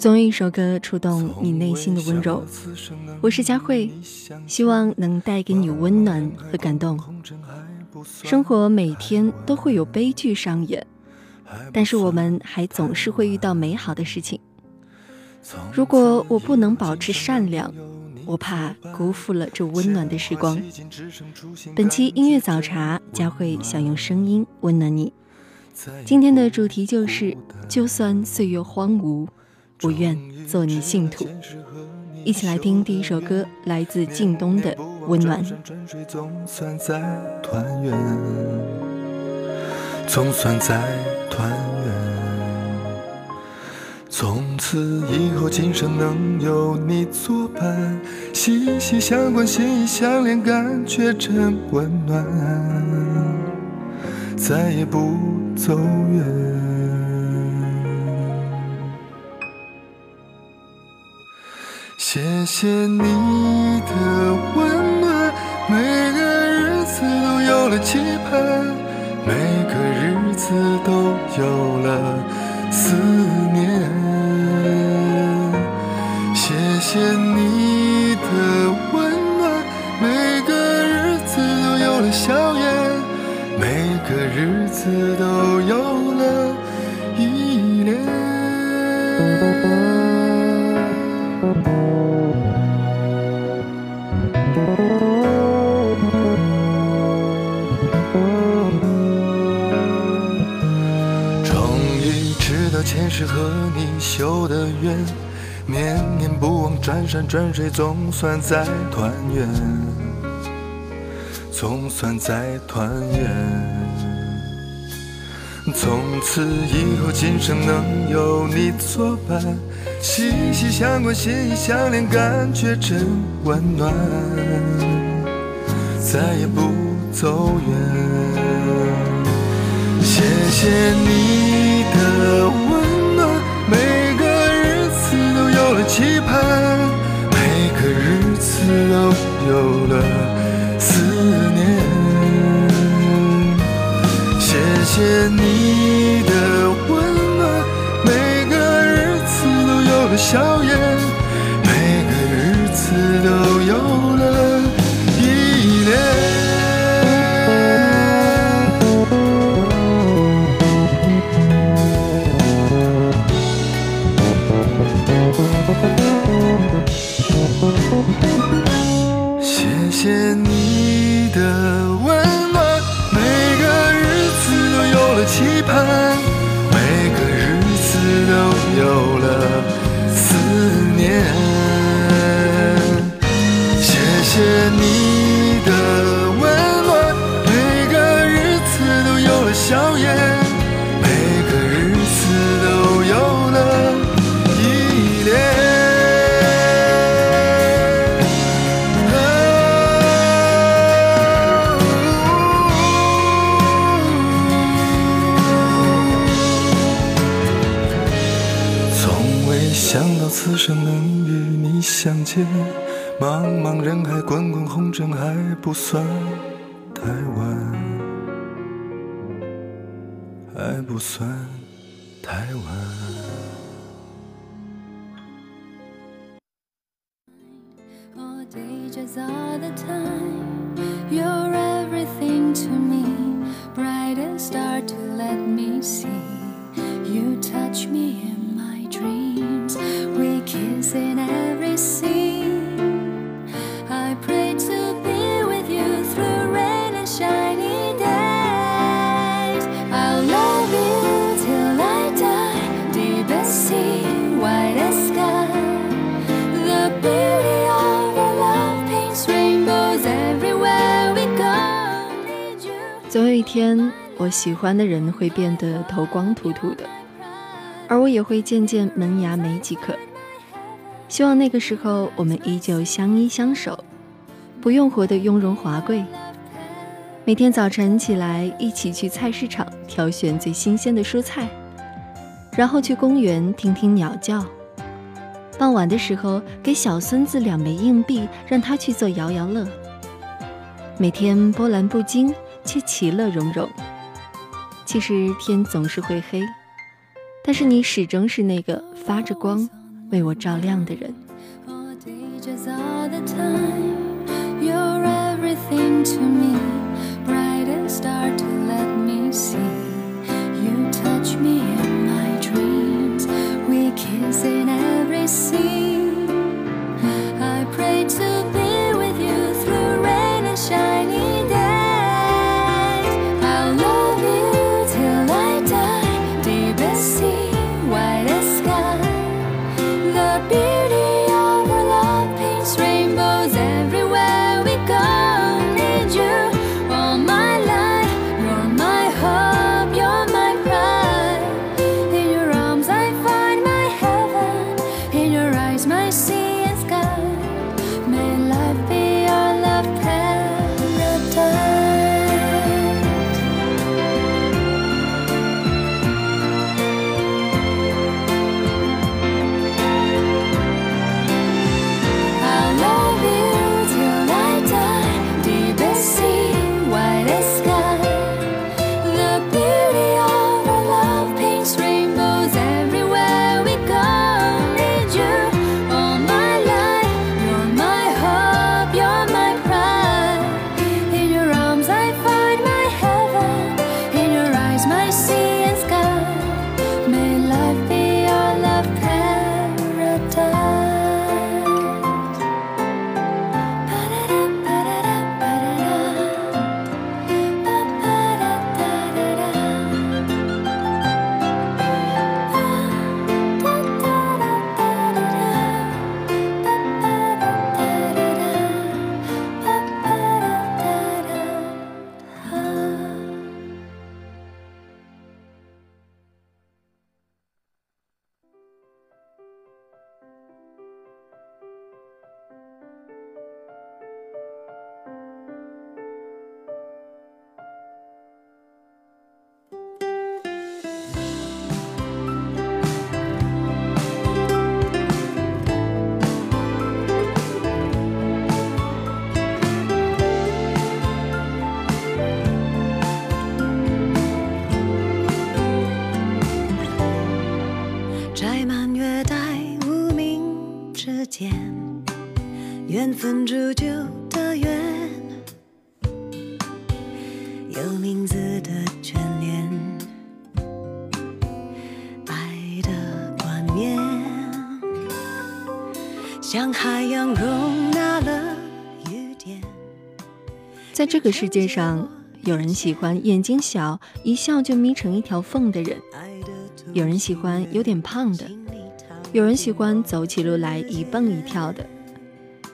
总有一首歌触动你内心的温柔。我是佳慧，希望能带给你温暖和感动。生活每天都会有悲剧上演，但是我们还总是会遇到美好的事情。如果我不能保持善良，我怕辜负了这温暖的时光。本期音乐早茶，佳慧想用声音温暖你。今天的主题就是：就算岁月荒芜。不愿做你信徒，一起来听第一首歌，来自靳东的《温暖》。总算在团圆，总算在团圆。从此以后，今生能有你作伴，息息相关，心意相连，感觉真温暖。再也不走远。谢谢你的温暖，每个日子都有了期盼，每个日子都有了思念。谢谢你的温暖，每个日子都有了笑颜，每个日子都和你修的缘，念念不忘，转山转水，总算在团圆，总算在团圆。从此以后，今生能有你作伴，息息相关，心意相连，感觉真温暖，再也不走远。谢谢你的。期盼，每个日子都有了思念。谢谢你的温暖，每个日子都有了笑颜，每个日子都正还不算太晚，还不算太晚。Start to let me see you touch me. In. 一天，我喜欢的人会变得头光秃秃的，而我也会渐渐门牙没几颗。希望那个时候，我们依旧相依相守，不用活得雍容华贵。每天早晨起来，一起去菜市场挑选最新鲜的蔬菜，然后去公园听听鸟叫。傍晚的时候，给小孙子两枚硬币，让他去做摇摇乐。每天波澜不惊。却其乐融融。其实天总是会黑，但是你始终是那个发着光为我照亮的人。缘分铸就的缘，有名字的眷恋，爱的冠冕，像海洋容纳了雨点。在这个世界上，有人喜欢眼睛小，一笑就眯成一条缝的人；有人喜欢有点胖的；有人喜欢走起路来一蹦一跳的。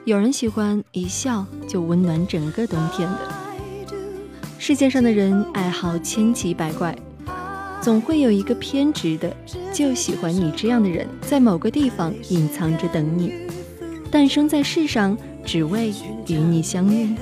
有人喜欢一笑就温暖整个冬天的。世界上的人爱好千奇百怪，总会有一个偏执的，就喜欢你这样的人，在某个地方隐藏着等你，诞生在世上，只为与你相遇。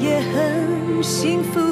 也很幸福。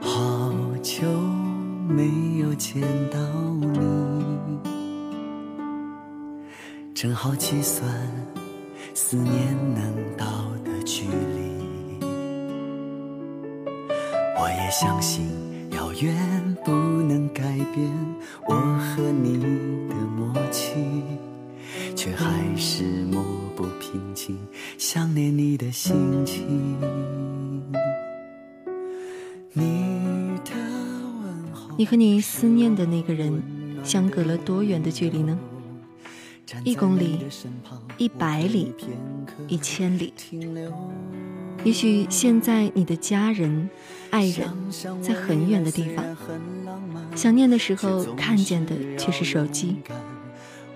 好久没有见到你，正好计算思念能到的距离。我也相信遥远不能改变我和你的默契，却还是抹不平静想念你的心情。你和你思念的那个人相隔了多远的距离呢？一公里、一百里、一千里。也许现在你的家人、爱人在很远的地方，想念的时候看见的却是手机，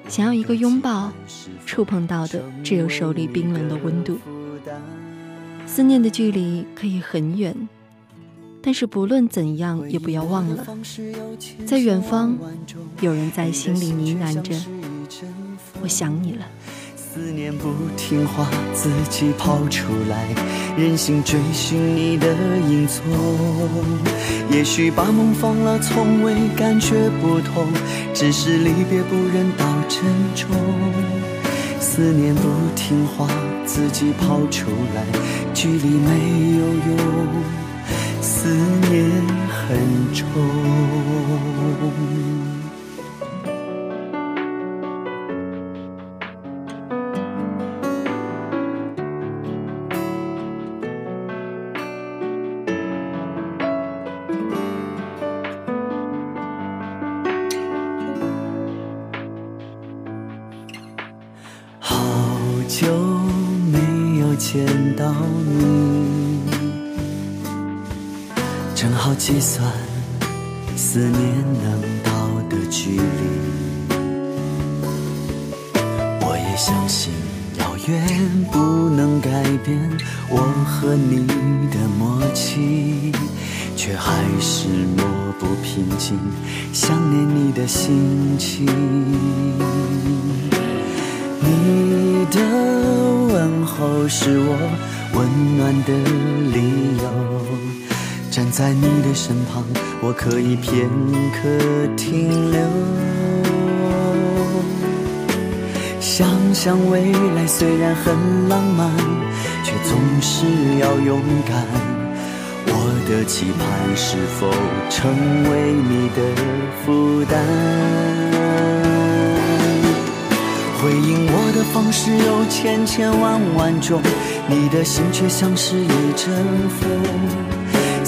想要一个拥抱，触碰到的只有手里冰冷的温度。思念的距离可以很远，但是不论怎样，也不要忘了，在远方，有人在心里呢喃着：“我想你了。”思念不听话，自己跑出来，任性追寻你的影踪。也许把梦放了，从未感觉不同，只是离别不忍到珍重。思念不听话，自己跑出来，距离没有用，思念很重。思念能到的距离。我也相信遥远不能改变我和你的默契，却还是抹不平静想念你的心情。你的问候是我温暖的理由，站在你的身旁，我可以片刻停留。想想未来，虽然很浪漫，却总是要勇敢。我的期盼是否成为你的负担？回应我的方式有千千万万种，你的心却像是一阵风。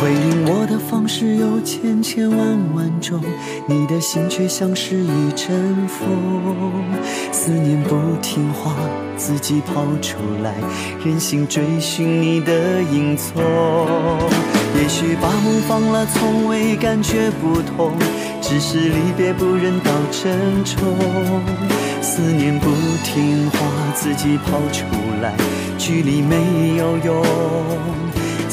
回应我的方式有千千万万种，你的心却像是一阵风。思念不听话，自己跑出来，任性追寻你的影踪。也许把梦放了，从未感觉不同，只是离别不忍到珍重。思念不听话，自己跑出来，距离没有用。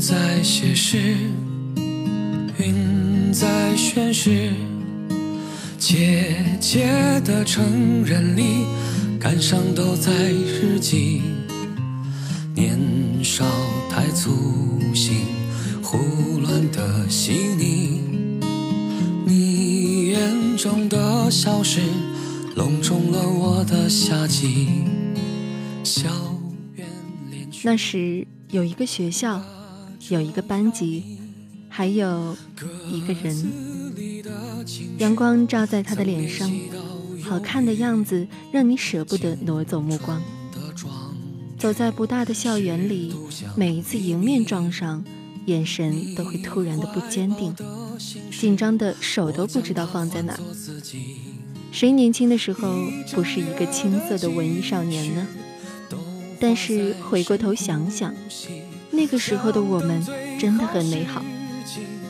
在写诗，云在宣誓，姐姐的成人礼，感伤都在日记。年少太粗心，胡乱的细腻。你眼中的笑是笼中了我的夏季。校园恋曲。那时有一个学校。有一个班级，还有一个人，阳光照在他的脸上，好看的样子让你舍不得挪走目光。走在不大的校园里，每一次迎面撞上，眼神都会突然的不坚定，紧张的手都不知道放在哪。谁年轻的时候不是一个青涩的文艺少年呢？但是回过头想想。那个时候的我们真的很美好，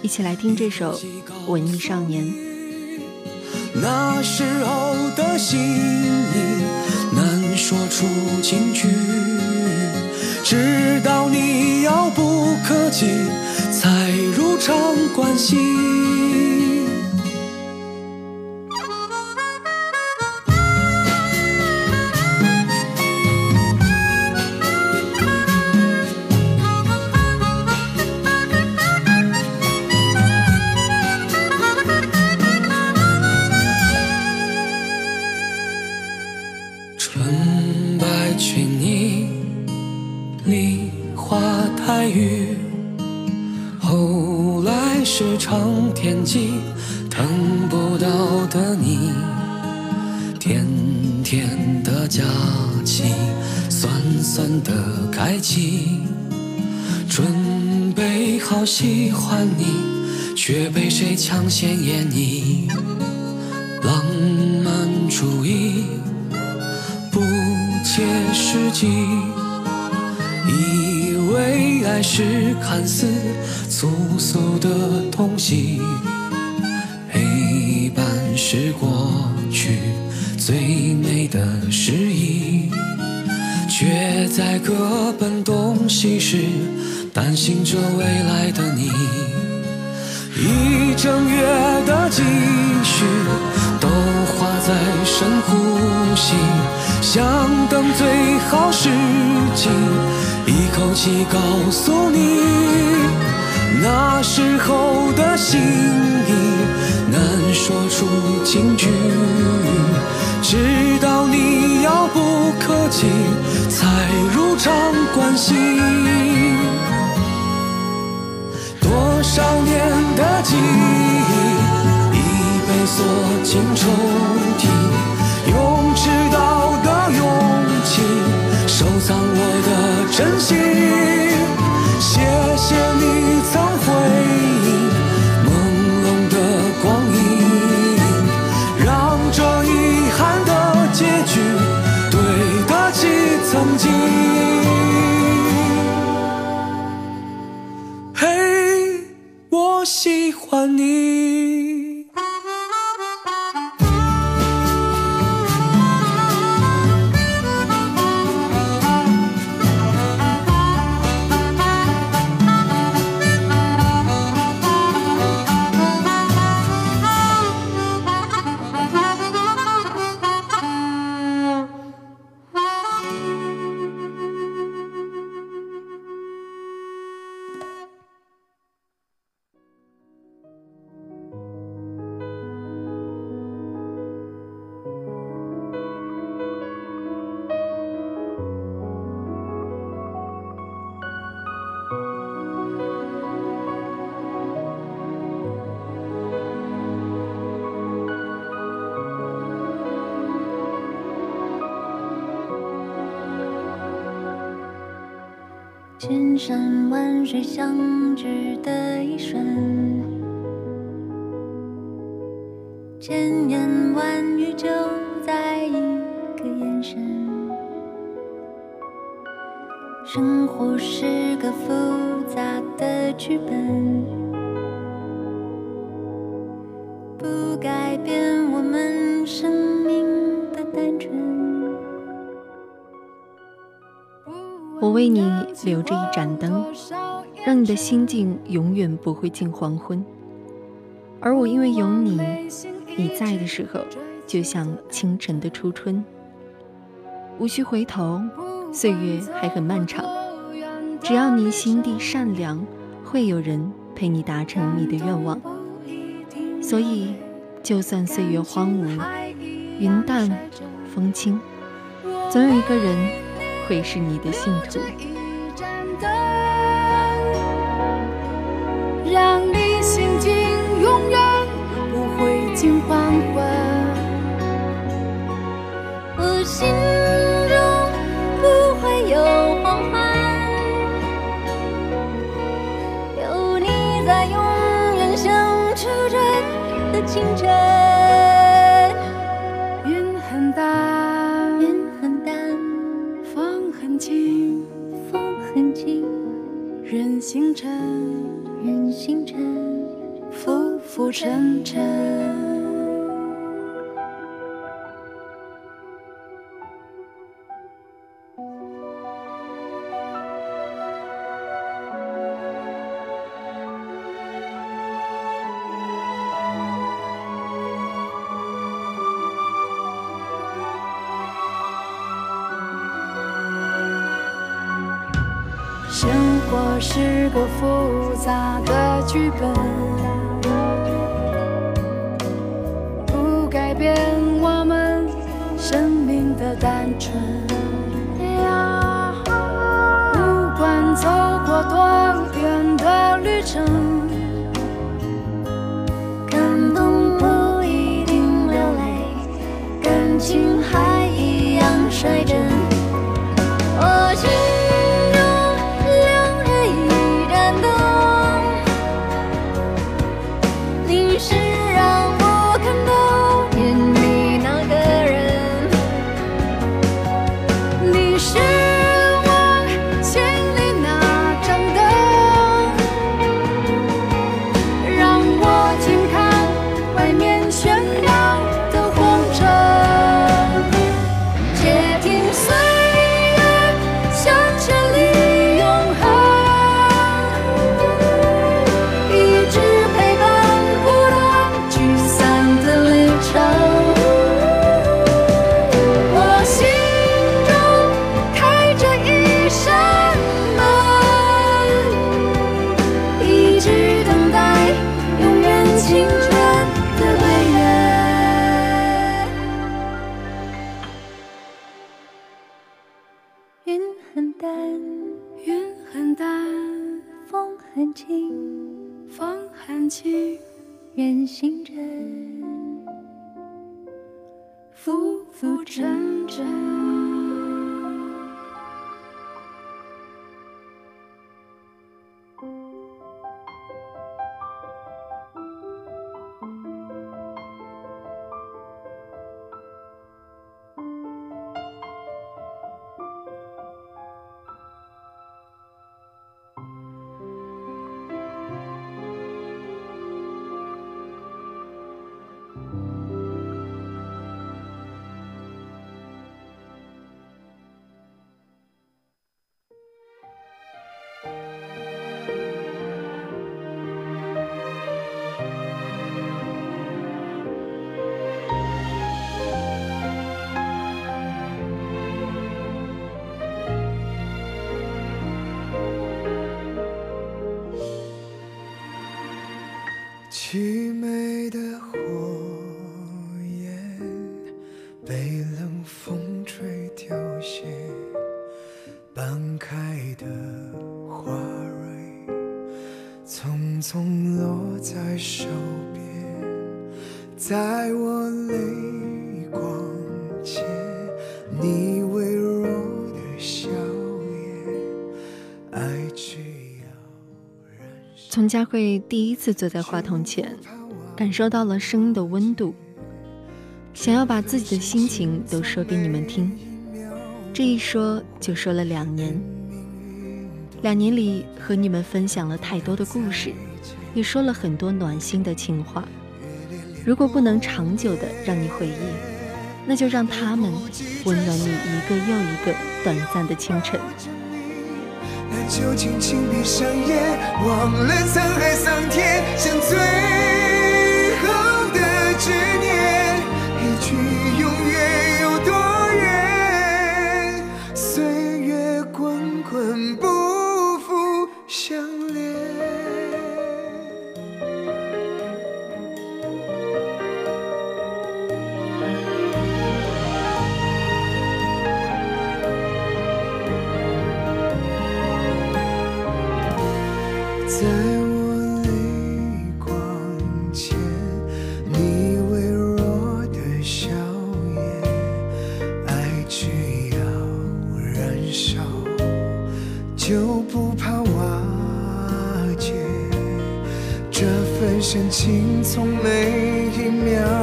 一起来听这首《文艺少年》。那时候的心意难说出情句，直到你遥不可及，才如常关心。谁抢先演绎？浪漫主义不切实际，以为爱是看似粗俗的东西，陪伴是过去最美的诗意。却在各奔东西时，担心着未来的你。一整月的积蓄都花在深呼吸，想等最好时机，一口气告诉你，那时候的心意难说出金句，直到你遥不可及。才如常关心。少年的记忆已被锁进抽屉，用迟到的勇气收藏我的真心。千山万水相聚的一瞬，千言万语就在一个眼神。生活是个复杂的剧本，为你留着一盏灯，让你的心境永远不会进黄昏。而我因为有你，你在的时候，就像清晨的初春。无需回头，岁月还很漫长。只要你心地善良，会有人陪你达成你的愿望。所以，就算岁月荒芜，云淡风轻，总有一个人会是你的信徒。一盏灯，让你心境永远不会进黄昏。我心中不会有黄昏，有你在，永远像初春的清晨。星辰，人星辰，浮浮沉沉。活是个复杂的剧本，不改变我们生命的单纯。不管走过多在我泪光前，你微弱的笑颜，爱去从佳慧第一次坐在话筒前，感受到了声音的温度，想要把自己的心情都说给你们听。这一说就说了两年，两年里和你们分享了太多的故事，也说了很多暖心的情话。如果不能长久的让你回忆，那就让他们温暖你一个又一个短暂的清晨。那就轻轻闭上眼，忘了沧海桑田，像最后的执念，一句永不怕瓦解。这份深情，从每一秒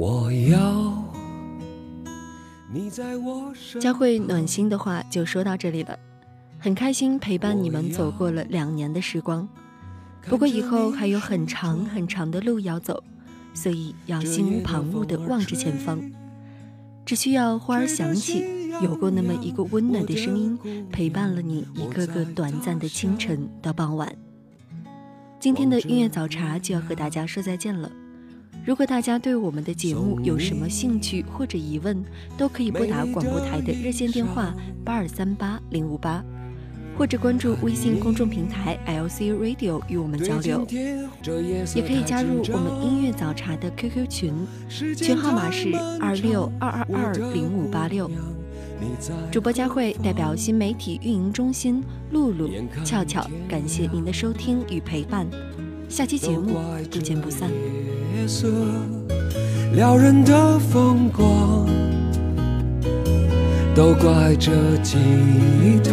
我要你在我身佳慧暖心的话就说到这里了，很开心陪伴你们走过了两年的时光。不过以后还有很长很长的路要走，所以要心无旁骛地望着前方。只需要花儿响起，有过那么一个温暖的声音，陪伴了你一个个短暂的清晨到傍晚。今天的音乐早茶就要和大家说再见了。如果大家对我们的节目有什么兴趣或者疑问，都可以拨打广播台的热线电话八二三八零五八，或者关注微信公众平台 LC Radio 与我们交流，也可以加入我们音乐早茶的 QQ 群，群号码是二六二二二零五八六。主播佳慧代表新媒体运营中心露露、俏俏，感谢您的收听与陪伴。下期节目不见不散。撩人的风光，都怪这吉他